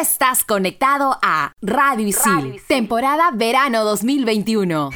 estás conectado a Radio Isil, temporada verano 2021.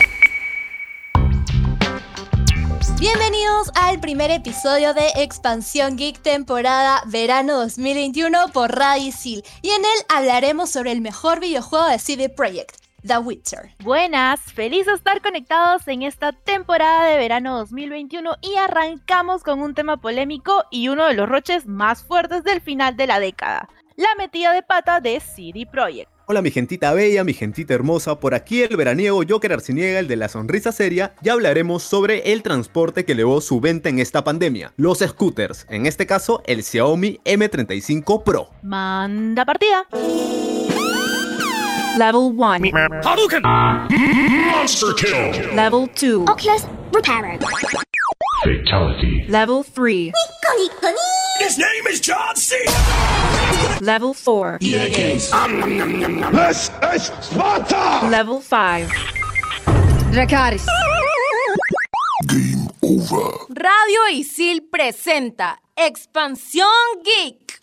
Bienvenidos al primer episodio de Expansión Geek temporada verano 2021 por Radio Isil y en él hablaremos sobre el mejor videojuego de CD Projekt. The Witcher. Buenas, feliz de estar conectados en esta temporada de verano 2021 y arrancamos con un tema polémico y uno de los roches más fuertes del final de la década, la metida de pata de CD Projekt. Hola mi gentita bella, mi gentita hermosa, por aquí el veraniego Joker Arciniega, el de la sonrisa seria, ya hablaremos sobre el transporte que elevó su venta en esta pandemia, los scooters, en este caso el Xiaomi M35 Pro. Manda partida. Level 1. Hadouken! Monster kill! Level 2. Oculus Reparo. Fatality. Level 3. His name is John C. Level 4. This is Sparta! Level 5. Dracaris. Game over. Radio Isil presenta Expansión Geek.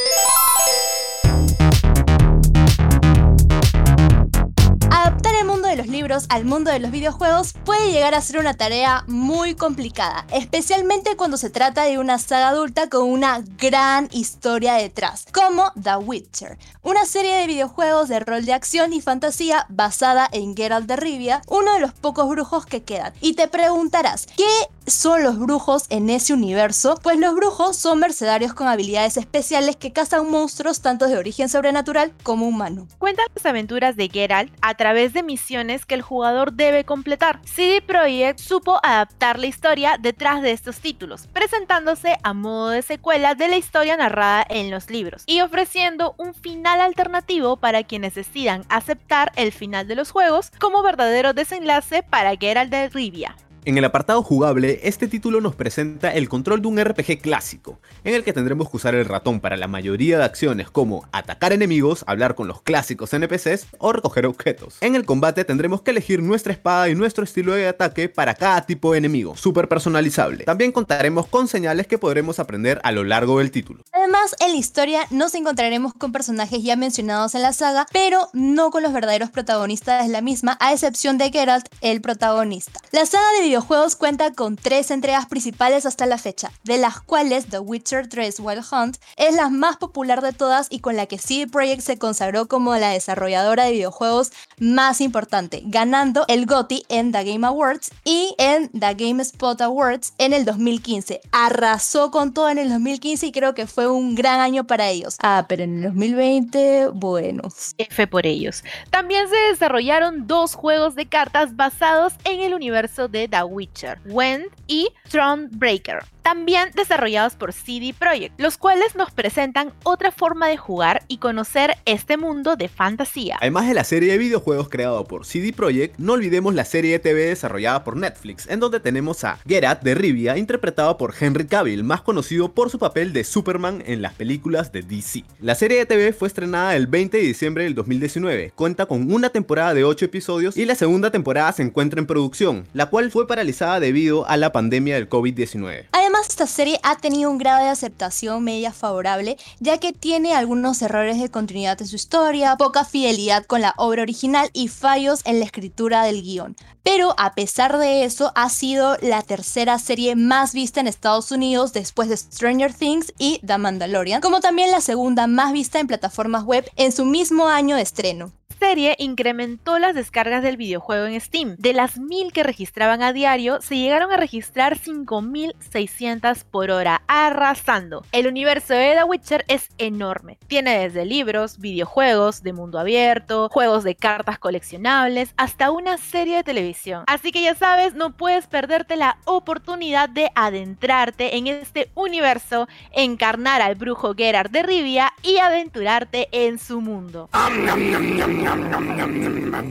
Libros al mundo de los videojuegos puede llegar a ser una tarea muy complicada, especialmente cuando se trata de una saga adulta con una gran historia detrás, como The Witcher, una serie de videojuegos de rol de acción y fantasía basada en Geralt de Rivia, uno de los pocos brujos que quedan. Y te preguntarás, ¿qué son los brujos en ese universo? Pues los brujos son mercenarios con habilidades especiales que cazan monstruos tanto de origen sobrenatural como humano. Cuentan las aventuras de Geralt a través de misiones que el jugador debe completar. CD Projekt supo adaptar la historia detrás de estos títulos, presentándose a modo de secuela de la historia narrada en los libros y ofreciendo un final alternativo para quienes decidan aceptar el final de los juegos como verdadero desenlace para Geralt de Rivia. En el apartado jugable, este título nos presenta el control de un RPG clásico, en el que tendremos que usar el ratón para la mayoría de acciones como atacar enemigos, hablar con los clásicos NPCs o recoger objetos. En el combate tendremos que elegir nuestra espada y nuestro estilo de ataque para cada tipo de enemigo, súper personalizable. También contaremos con señales que podremos aprender a lo largo del título. Además, en la historia nos encontraremos con personajes ya mencionados en la saga, pero no con los verdaderos protagonistas de la misma, a excepción de Geralt, el protagonista. La saga videojuegos cuenta con tres entregas principales hasta la fecha, de las cuales The Witcher 3 Wild Hunt es la más popular de todas y con la que CD Projekt se consagró como la desarrolladora de videojuegos más importante, ganando el GOTY en The Game Awards y en The Game Spot Awards en el 2015. Arrasó con todo en el 2015 y creo que fue un gran año para ellos. Ah, pero en el 2020, bueno. F por ellos. También se desarrollaron dos juegos de cartas basados en el universo de The Witcher, Wend y Thronebreaker, también desarrollados por CD Projekt, los cuales nos presentan otra forma de jugar y conocer este mundo de fantasía. Además de la serie de videojuegos creado por CD Projekt, no olvidemos la serie de TV desarrollada por Netflix, en donde tenemos a Geralt de Rivia, interpretado por Henry Cavill, más conocido por su papel de Superman en las películas de DC. La serie de TV fue estrenada el 20 de diciembre del 2019, cuenta con una temporada de 8 episodios y la segunda temporada se encuentra en producción, la cual fue paralizada debido a la pandemia del COVID-19. Esta serie ha tenido un grado de aceptación media favorable, ya que tiene algunos errores de continuidad en su historia, poca fidelidad con la obra original y fallos en la escritura del guion. Pero a pesar de eso, ha sido la tercera serie más vista en Estados Unidos después de Stranger Things y The Mandalorian, como también la segunda más vista en plataformas web en su mismo año de estreno serie incrementó las descargas del videojuego en Steam. De las mil que registraban a diario, se llegaron a registrar 5600 por hora, arrasando. El universo de The Witcher es enorme. Tiene desde libros, videojuegos de mundo abierto, juegos de cartas coleccionables, hasta una serie de televisión. Así que ya sabes, no puedes perderte la oportunidad de adentrarte en este universo, encarnar al brujo Gerard de Rivia y aventurarte en su mundo.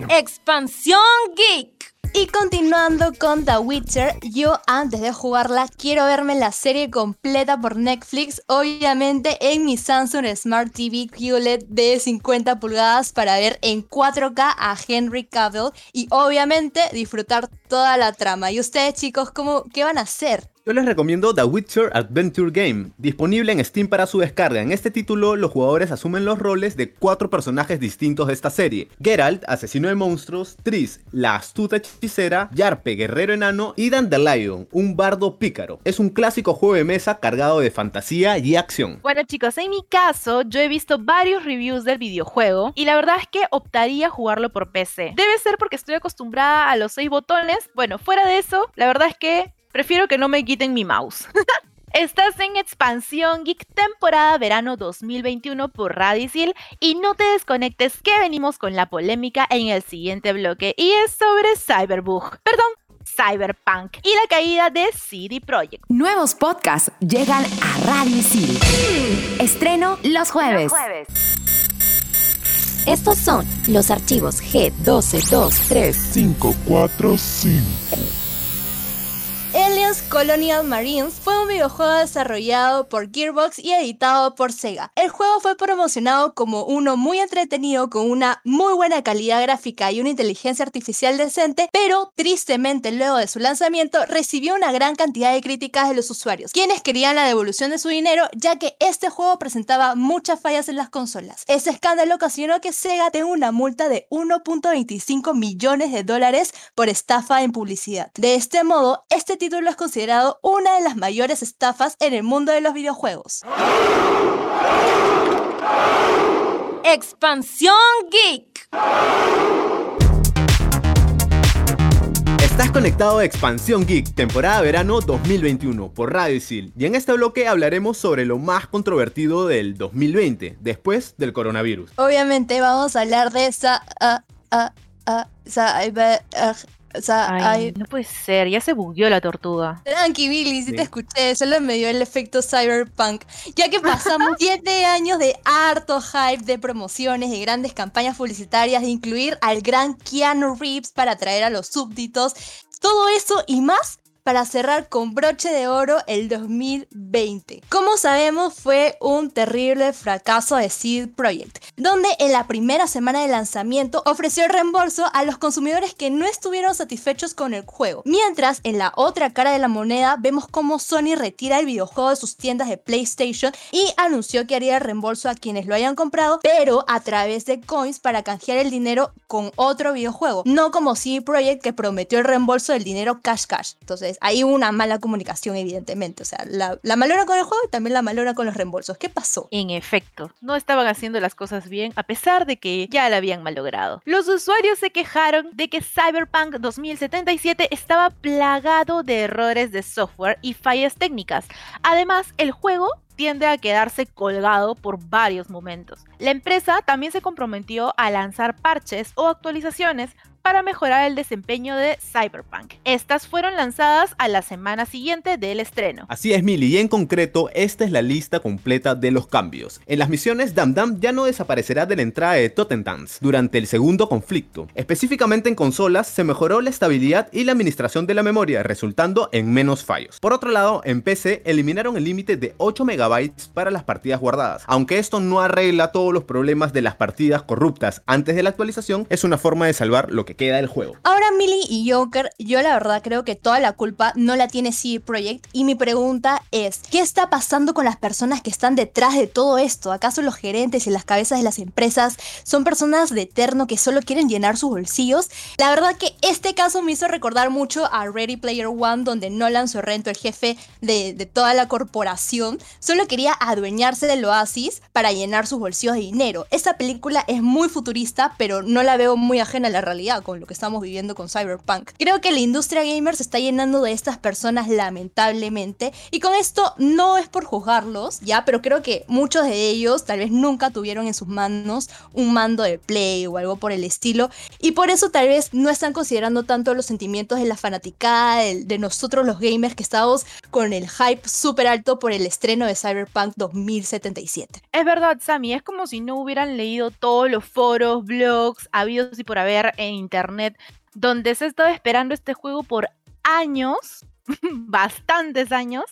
Expansión Geek. Y continuando con The Witcher, yo antes de jugarla quiero verme la serie completa por Netflix, obviamente en mi Samsung Smart TV QLED de 50 pulgadas para ver en 4K a Henry Cavill y obviamente disfrutar toda la trama. ¿Y ustedes chicos, cómo, qué van a hacer? Yo les recomiendo The Witcher Adventure Game, disponible en Steam para su descarga. En este título, los jugadores asumen los roles de cuatro personajes distintos de esta serie: Geralt, asesino de monstruos, Triss, la astuta hechicera, Yarpe, guerrero enano, y Dandelion, un bardo pícaro. Es un clásico juego de mesa cargado de fantasía y acción. Bueno chicos, en mi caso yo he visto varios reviews del videojuego y la verdad es que optaría a jugarlo por PC. Debe ser porque estoy acostumbrada a los seis botones. Bueno, fuera de eso, la verdad es que prefiero que no me quiten mi mouse. Estás en Expansión Geek temporada verano 2021 por Radicil y no te desconectes que venimos con la polémica en el siguiente bloque y es sobre Cyberbug, perdón, Cyberpunk y la caída de CD Projekt. Nuevos podcasts llegan a Radio Isil. Estreno los jueves. Estos son los archivos G1223. 545. Aliens Colonial Marines fue un videojuego desarrollado por Gearbox y editado por Sega. El juego fue promocionado como uno muy entretenido con una muy buena calidad gráfica y una inteligencia artificial decente, pero tristemente luego de su lanzamiento recibió una gran cantidad de críticas de los usuarios, quienes querían la devolución de su dinero ya que este juego presentaba muchas fallas en las consolas. Ese escándalo ocasionó que Sega tenga una multa de 1.25 millones de dólares por estafa en publicidad. De este modo, este título es considerado una de las mayores estafas en el mundo de los videojuegos. Expansión Geek. Estás conectado a Expansión Geek, temporada verano 2021 por Radio Isil. Y en este bloque hablaremos sobre lo más controvertido del 2020, después del coronavirus. Obviamente vamos a hablar de esa... ah, ah, cyber- ah, o sea, Ay, ay, no puede ser, ya se bugueó la tortuga. Tranqui, Billy, Sí. te escuché, solo me dio el efecto cyberpunk, ya que pasamos 7 años de harto hype de promociones, de grandes campañas publicitarias, de incluir al gran Keanu Reeves para atraer a los súbditos, todo eso y más para cerrar con broche de oro el 2020. Como sabemos, fue un terrible fracaso de Seed Projekt, donde en la primera semana de lanzamiento ofreció el reembolso a los consumidores que no estuvieron satisfechos con el juego. Mientras, en la otra cara de la moneda, vemos cómo Sony retira el videojuego de sus tiendas de PlayStation y anunció que haría el reembolso a quienes lo hayan comprado, pero a través de coins para canjear el dinero con otro videojuego, no como CD Projekt que prometió el reembolso del dinero cash cash. Entonces, hay una mala comunicación, evidentemente. O sea, la, la malora con el juego y también la malora con los reembolsos. ¿Qué pasó? En efecto, no estaban haciendo las cosas bien a pesar de que ya la habían malogrado. Los usuarios se quejaron de que Cyberpunk 2077 estaba plagado de errores de software y fallas técnicas. Además, el juego tiende a quedarse colgado por varios momentos. La empresa también se comprometió a lanzar parches o actualizaciones para mejorar el desempeño de Cyberpunk. Estas fueron lanzadas a la semana siguiente del estreno. Así es, Mili, y en concreto, esta es la lista completa de los cambios. En las misiones, Dam Dam ya no desaparecerá de la entrada de Totentans durante el segundo conflicto. Específicamente en consolas, se mejoró la estabilidad y la administración de la memoria, resultando en menos fallos. Por otro lado, en PC, eliminaron el límite de 8 MB para las partidas guardadas. Aunque esto no arregla todos los problemas de las partidas corruptas antes de la actualización, es una forma de salvar lo que queda del juego. Ahora, Millie y Joker, yo la verdad creo que toda la culpa no la tiene CD Projekt. Y mi pregunta es: ¿qué está pasando con las personas que están detrás de todo esto? ¿Acaso los gerentes y las cabezas de las empresas son personas de eterno que solo quieren llenar sus bolsillos? La verdad que este caso me hizo recordar mucho a Ready Player One, donde Nolan Sorrento, el jefe de, de toda la corporación, solo quería adueñarse del oasis para llenar sus bolsillos de dinero. Esta película es muy futurista, pero no la veo muy ajena a la realidad con lo que estamos viviendo con Cyberpunk. Creo que la industria gamer se está llenando de estas personas lamentablemente y con esto no es por juzgarlos, ya, pero creo que muchos de ellos tal vez nunca tuvieron en sus manos un mando de play o algo por el estilo y por eso tal vez no están considerando tanto los sentimientos de la fanaticada de, de nosotros los gamers que estamos con el hype súper alto por el estreno de Cyberpunk 2077. Es verdad, Sammy, es como si no hubieran leído todos los foros, blogs, habidos y por haber en internet, donde se ha estado esperando este juego por años, bastantes años,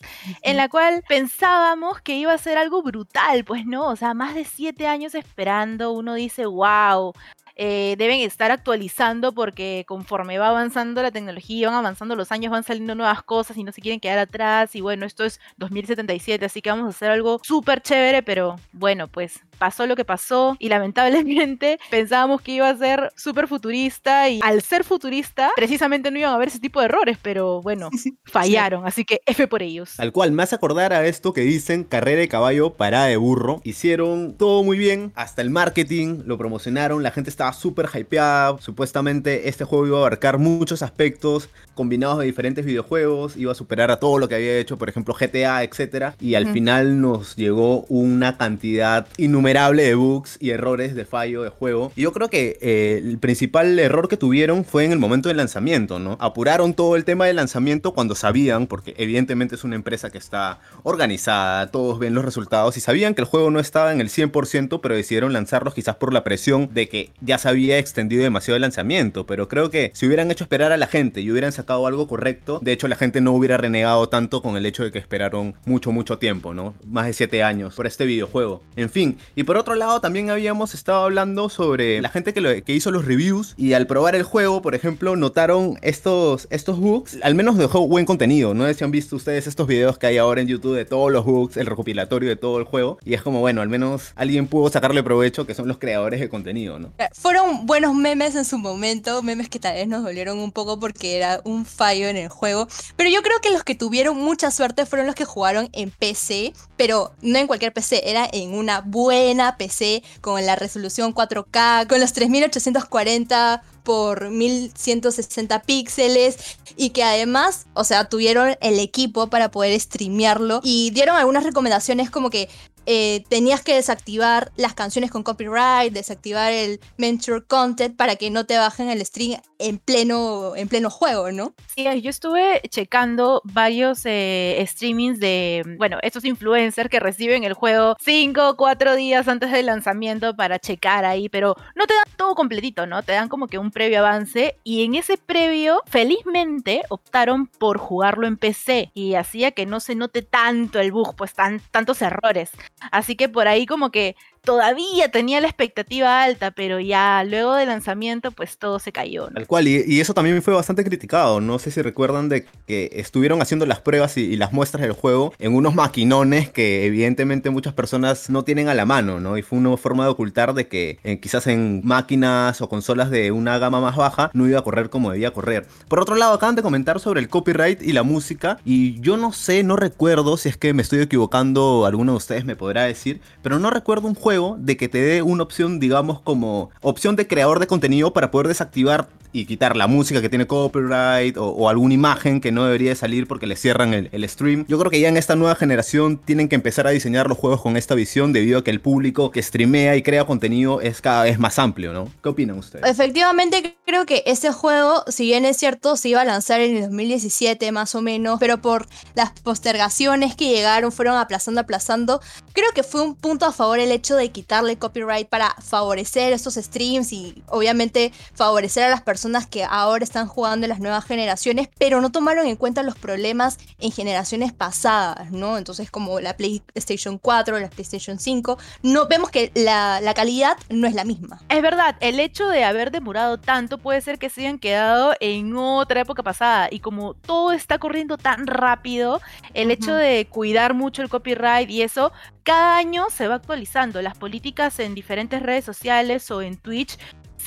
en la cual pensábamos que iba a ser algo brutal, pues no, o sea, más de siete años esperando, uno dice, wow. Eh, deben estar actualizando porque conforme va avanzando la tecnología, van avanzando los años, van saliendo nuevas cosas y no se quieren quedar atrás. Y bueno, esto es 2077, así que vamos a hacer algo súper chévere, pero bueno, pues pasó lo que pasó y lamentablemente pensábamos que iba a ser súper futurista y al ser futurista precisamente no iban a haber ese tipo de errores, pero bueno, fallaron, así que F por ellos. Al cual me hace acordar a esto que dicen carrera de caballo, parada de burro. Hicieron todo muy bien, hasta el marketing, lo promocionaron, la gente estaba súper hypeada. Supuestamente este juego iba a abarcar muchos aspectos combinados de diferentes videojuegos, iba a superar a todo lo que había hecho, por ejemplo GTA, etc. Y al final nos llegó una cantidad innumerable de bugs y errores de fallo de juego. Y yo creo que eh, el principal error que tuvieron fue en el momento del lanzamiento, ¿no? Apuraron todo el tema del lanzamiento cuando sabían, porque evidentemente es una empresa que está organizada, todos ven los resultados y sabían que el juego no estaba en el 100%, pero decidieron lanzarlos quizás por la presión de que ya se había extendido demasiado el lanzamiento. Pero creo que si hubieran hecho esperar a la gente y hubieran sacado algo correcto, de hecho la gente no hubiera renegado tanto con el hecho de que esperaron mucho, mucho tiempo, ¿no? Más de 7 años por este videojuego. En fin, y por otro lado también habíamos estado hablando sobre la gente que, hizo los reviews y al probar el juego, por ejemplo, notaron estos, estos bugs, al menos dejó buen contenido, no si han visto ustedes estos videos que hay ahora en YouTube de todos los bugs, el recopilatorio de todo el juego, y es como, bueno, al menos alguien pudo sacarle provecho que son los creadores de contenido, ¿no? Eh, Fueron buenos memes en su momento, memes que tal vez nos dolieron un poco porque era un fallo en el juego, pero yo creo que los que tuvieron mucha suerte fueron los que jugaron en PC, pero no en cualquier PC, era en una buena PC con la resolución 4K, con los 3840 por 1160 píxeles y que además, o sea, tuvieron el equipo para poder streamearlo y dieron algunas recomendaciones como que eh, tenías que desactivar las canciones con copyright, desactivar el mentor content para que no te bajen el stream en pleno, en pleno juego, ¿no? Sí, yo estuve checando varios eh, streamings de, bueno, estos influencers que reciben el juego 5 o 4 días antes del lanzamiento para checar ahí, pero no te dan todo completito, ¿no? Te dan como que un previo avance y en ese previo, felizmente, optaron por jugarlo en PC y hacía que no se note tanto el bug, pues tan, tantos errores. Así que por ahí como que todavía tenía la expectativa alta, pero ya luego del lanzamiento pues todo se cayó. ¿no? Tal cual, y, eso también fue bastante criticado. No sé si recuerdan de que estuvieron haciendo las pruebas y, y las muestras del juego en unos maquinones que evidentemente muchas personas no tienen a la mano, ¿no? Y fue una forma de ocultar de que eh, quizás en máquinas o consolas de una gama más baja no iba a correr como debía correr. Por otro lado, acaban de comentar sobre el copyright y la música, y yo no sé, no recuerdo si es que me estoy equivocando, alguno de ustedes me podrá decir, pero no recuerdo un juego de que te dé una opción, digamos, como opción de creador de contenido para poder desactivar y quitar la música que tiene copyright o, o alguna imagen que no debería de salir porque le cierran el, el stream. Yo creo que ya en esta nueva generación tienen que empezar a diseñar los juegos con esta visión debido a que el público que streamea y crea contenido es cada vez más amplio, ¿no? ¿Qué opinan ustedes? Efectivamente, creo que ese juego, si bien es cierto, se iba a lanzar en el 2017 más o menos, pero por las postergaciones que llegaron, fueron aplazando, aplazando. Creo que fue un punto a favor el hecho de quitarle copyright para favorecer estos streams y obviamente favorecer a las personas que ahora están jugando en las nuevas generaciones, pero no tomaron en cuenta los problemas en generaciones pasadas, ¿no? Entonces, como la PlayStation 4, la PlayStation 5, no vemos que la, la calidad no es la misma. Es verdad, el hecho de haber demorado tanto puede ser que se hayan quedado en otra época pasada y como todo está corriendo tan rápido, el hecho de cuidar mucho el copyright y eso, cada año se va actualizando. Las políticas en diferentes redes sociales o en Twitch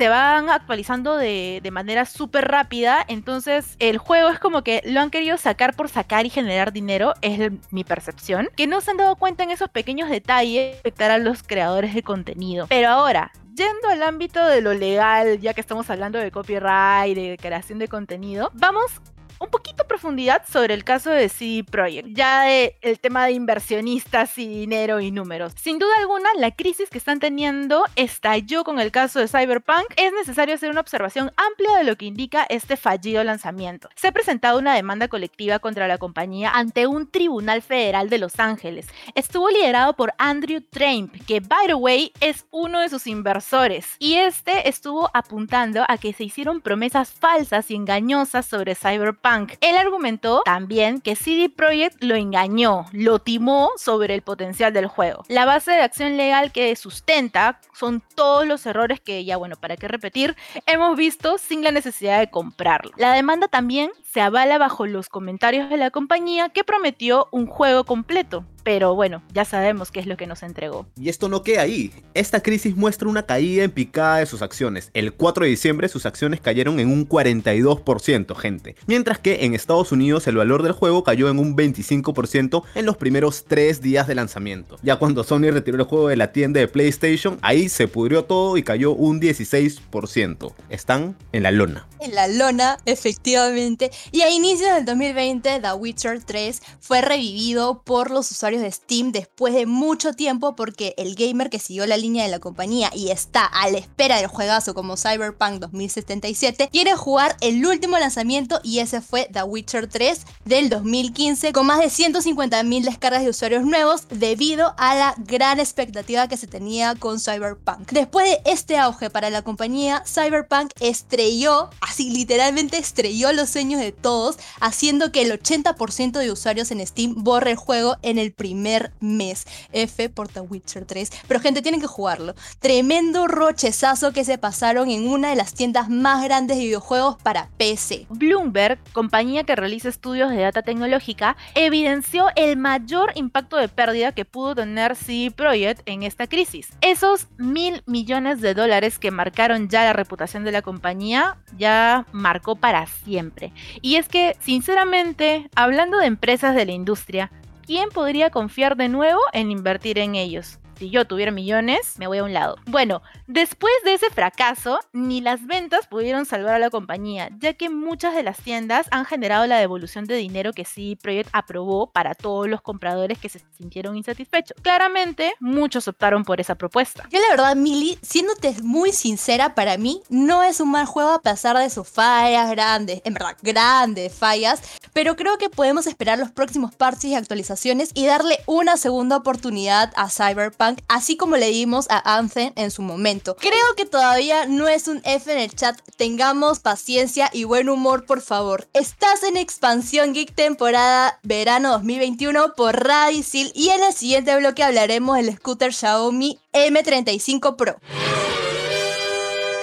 se van actualizando de, de manera súper rápida, entonces el juego es como que lo han querido sacar por sacar y generar dinero, es mi percepción, que no se han dado cuenta en esos pequeños detalles afectar a los creadores de contenido. Pero ahora, yendo al ámbito de lo legal, ya que estamos hablando de copyright, de creación de contenido, vamos un poquito profundidad sobre el caso de CD Projekt, ya de el tema de inversionistas y dinero y números. Sin duda alguna, la crisis que están teniendo estalló con el caso de Cyberpunk. Es necesario hacer una observación amplia de lo que indica este fallido lanzamiento. Se ha presentado una demanda colectiva contra la compañía ante un tribunal federal de Los Ángeles. Estuvo liderado por Andrew Tramp, que by the way es uno de sus inversores, y este estuvo apuntando a que se hicieron promesas falsas y engañosas sobre Cyberpunk Cyberpunk. Él argumentó también que CD Projekt lo engañó, lo timó sobre el potencial del juego. La base de acción legal que sustenta son todos los errores que ya bueno, para qué repetir, hemos visto sin la necesidad de comprarlo. La demanda también se avala bajo los comentarios de la compañía que prometió un juego completo. Pero bueno, ya sabemos qué es lo que nos entregó. Y esto no queda ahí. Esta crisis muestra una caída en picada de sus acciones. El 4 de diciembre sus acciones cayeron en un 42%, gente. Mientras que en Estados Unidos el valor del juego cayó en un 25% en los primeros 3 días de lanzamiento. Ya cuando Sony retiró el juego de la tienda de PlayStation, ahí se pudrió todo y cayó un 16%. Están en la lona. En la lona, efectivamente. Y a inicios del 2020, The Witcher 3 fue revivido por los usuarios de Steam después de mucho tiempo porque el gamer que siguió la línea de la compañía y está a la espera del juegazo como Cyberpunk 2077 quiere jugar el último lanzamiento y ese fue The Witcher 3 del 2015 con más de 150.000 descargas de usuarios nuevos debido a la gran expectativa que se tenía con Cyberpunk. Después de este auge para la compañía, Cyberpunk estrelló, así literalmente estrelló los sueños de todos, haciendo que el 80% de usuarios en Steam borre el juego en el primer mes. F por The Witcher 3. Pero gente, tienen que jugarlo. Tremendo rochezazo que se pasaron en una de las tiendas más grandes de videojuegos para PC. Bloomberg, compañía que realiza estudios de data tecnológica, evidenció el mayor impacto de pérdida que pudo tener CD Projekt en esta crisis. Esos mil millones de dólares que marcaron ya la reputación de la compañía, ya marcó para siempre. Y es que, sinceramente, hablando de empresas de la industria, ¿quién podría confiar de nuevo en invertir en ellos? Si yo tuviera millones, me voy a un lado. Bueno, después de ese fracaso, ni las ventas pudieron salvar a la compañía, ya que muchas de las tiendas han generado la devolución de dinero que CD Projekt aprobó para todos los compradores que se sintieron insatisfechos. Claramente, muchos optaron por esa propuesta. Yo la verdad, Mili, siéndote muy sincera, para mí no es un mal juego a pesar de sus fallas grandes, en verdad, grandes fallas, pero creo que podemos esperar los próximos parches y actualizaciones y darle una segunda oportunidad a Cyberpunk, así como le dimos a Anthem en su momento. Creo que todavía no es un F en el chat, tengamos paciencia y buen humor, por favor. Estás en Expansión Geek temporada verano 2021 por Radicil y en el siguiente bloque hablaremos del scooter Xiaomi M35 Pro.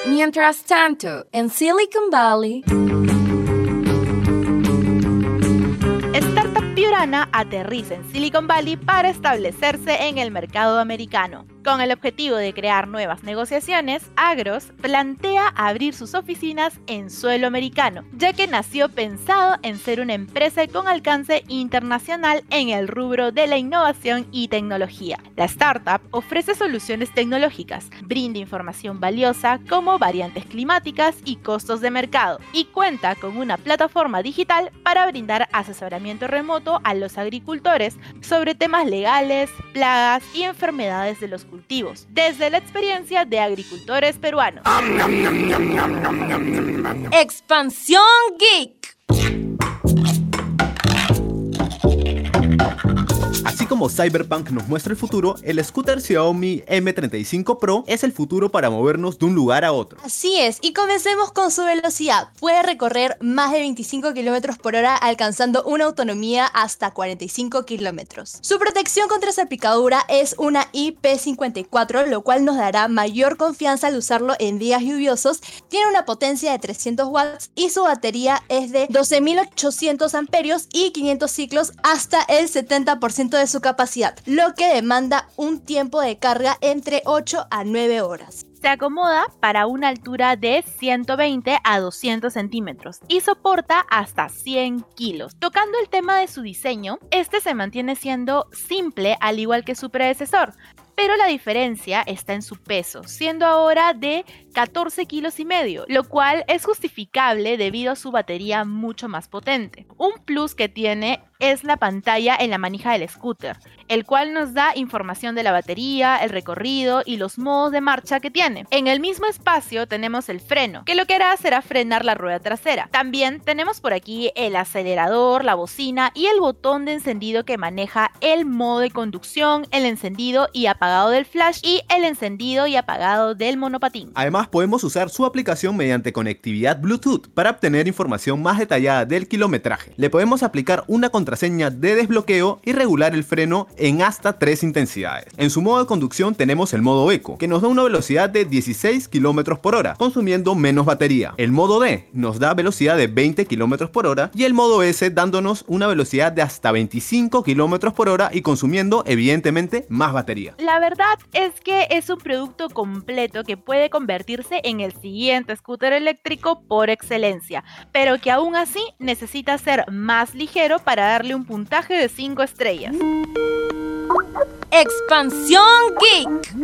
Mientras tanto, en Silicon Valley... Aterriza en Silicon Valley para establecerse en el mercado americano. Con el objetivo de crear nuevas negociaciones, Agros plantea abrir sus oficinas en suelo americano, ya que nació pensado en ser una empresa con alcance internacional en el rubro de la innovación y tecnología. La startup ofrece soluciones tecnológicas, brinda información valiosa como variantes climáticas y costos de mercado, y cuenta con una plataforma digital para brindar asesoramiento remoto a los agricultores sobre temas legales, plagas y enfermedades de los cultivos desde la experiencia de agricultores peruanos. Expansión Geek. Así como Cyberpunk nos muestra el futuro, el scooter Xiaomi M35 Pro es el futuro para movernos de un lugar a otro. Así es, y comencemos con su velocidad. Puede recorrer más de 25 km por hora, alcanzando una autonomía hasta 45 km. Su protección contra salpicadura es una IP54, lo cual nos dará mayor confianza al usarlo en días lluviosos. Tiene una potencia de 300 watts y su batería es de 12.800 amperios y 500 ciclos hasta el 70% de su capacidad, lo que demanda un tiempo de carga entre 8 a 9 horas. Se acomoda para una altura de 120 a 200 centímetros y soporta hasta 100 kilos. Tocando el tema de su diseño, este se mantiene siendo simple al igual que su predecesor, pero la diferencia está en su peso, siendo ahora de 14 kilos y medio, lo cual es justificable debido a su batería mucho más potente. Un plus que tiene es la pantalla en la manija del scooter, el cual nos da información de la batería, el recorrido y los modos de marcha que tiene. En el mismo espacio tenemos el freno, que lo que hará será frenar la rueda trasera. También tenemos por aquí el acelerador, la bocina y el botón de encendido que maneja el modo de conducción, el encendido y apagado del flash y el encendido y apagado del monopatín. Además, podemos usar su aplicación mediante conectividad Bluetooth para obtener información más detallada del kilometraje. Le podemos aplicar una contraseña de desbloqueo y regular el freno en hasta tres intensidades. En su modo de conducción tenemos el modo Eco, que nos da una velocidad de 16 km por hora, consumiendo menos batería. El modo D nos da velocidad de 20 km por hora y el modo S dándonos una velocidad de hasta 25 km por hora y consumiendo evidentemente más batería. La verdad es que es un producto completo que puede convertirse en el siguiente scooter eléctrico por excelencia, pero que aún así necesita ser más ligero para darle un puntaje de 5 estrellas. Expansión Geek.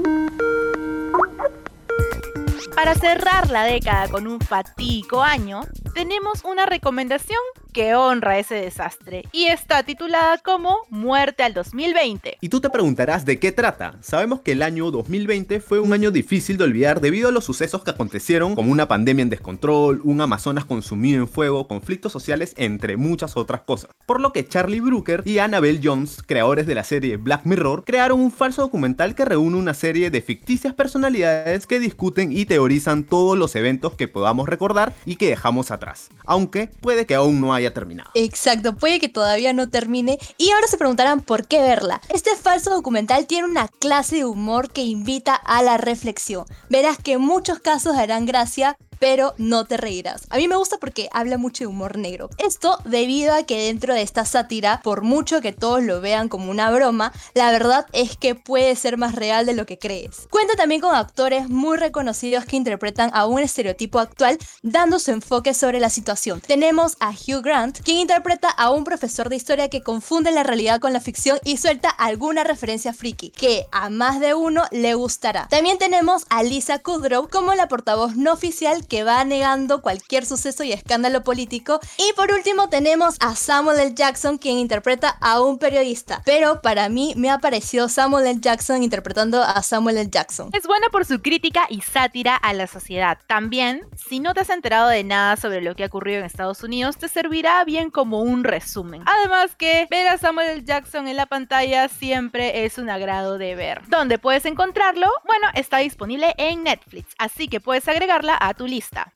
Para cerrar la década con un fatídico año, tenemos una recomendación que honra ese desastre y está titulada como Muerte al 2020. Y tú te preguntarás de qué trata. Sabemos que el año 2020 fue un año difícil de olvidar debido a los sucesos que acontecieron, como una pandemia en descontrol, un Amazonas consumido en fuego, conflictos sociales, entre muchas otras cosas. Por lo que Charlie Brooker y Annabelle Jones, creadores de la serie Black Mirror, crearon un falso documental que reúne una serie de ficticias personalidades que discuten y teorizan todos los eventos que podamos recordar y que dejamos atrás. Aunque puede que aún no haya terminado. Exacto, puede que todavía no termine. Y ahora se preguntarán por qué verla. Este falso documental tiene una clase de humor que invita a la reflexión. Verás que en muchos casos harán gracia, pero no te reirás. A mí me gusta porque habla mucho de humor negro. Esto debido a que dentro de esta sátira, por mucho que todos lo vean como una broma, la verdad es que puede ser más real de lo que crees. Cuenta también con actores muy reconocidos que interpretan a un estereotipo actual dando su enfoque sobre la situación. Tenemos a Hugh Grant, quien interpreta a un profesor de historia que confunde la realidad con la ficción y suelta alguna referencia friki, que a más de uno le gustará. También tenemos a Lisa Kudrow como la portavoz no oficial que va negando cualquier suceso y escándalo político. Y por último tenemos a Samuel L. Jackson, quien interpreta a un periodista. Pero para mí me ha parecido Samuel L. Jackson interpretando a Samuel L. Jackson. Es buena por su crítica y sátira a la sociedad. También, si no te has enterado de nada sobre lo que ha ocurrido en Estados Unidos, te servirá bien como un resumen. Además que ver a Samuel L. Jackson en la pantalla siempre es un agrado de ver. ¿Dónde puedes encontrarlo? Bueno, está disponible en Netflix, así que puedes agregarla a tu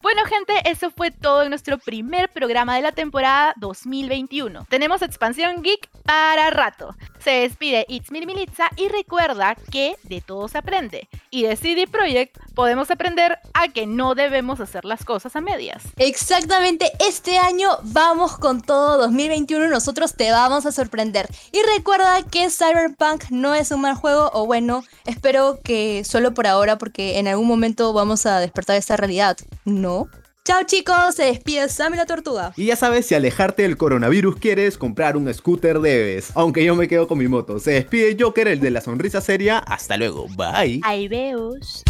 Bueno gente, eso fue todo en nuestro primer programa de la temporada 2021. Tenemos expansión geek para rato. Se despide It's Me Militza y recuerda que de todo se aprende. Y de CD Projekt podemos aprender a que no debemos hacer las cosas a medias. Exactamente, este año vamos con todo 2021, nosotros te vamos a sorprender. Y recuerda que Cyberpunk no es un mal juego, o bueno, espero que solo por ahora, porque en algún momento vamos a despertar esta realidad. No. Chao chicos, se despide Sammy la Tortuga. Y ya sabes, si alejarte del coronavirus quieres comprar un scooter debes. Aunque yo me quedo con mi moto. Se despide Joker, el de la sonrisa seria. Hasta luego. Bye. Ahí veos.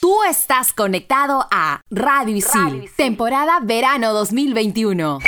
Tú estás conectado a Radio Isil, temporada verano 2021.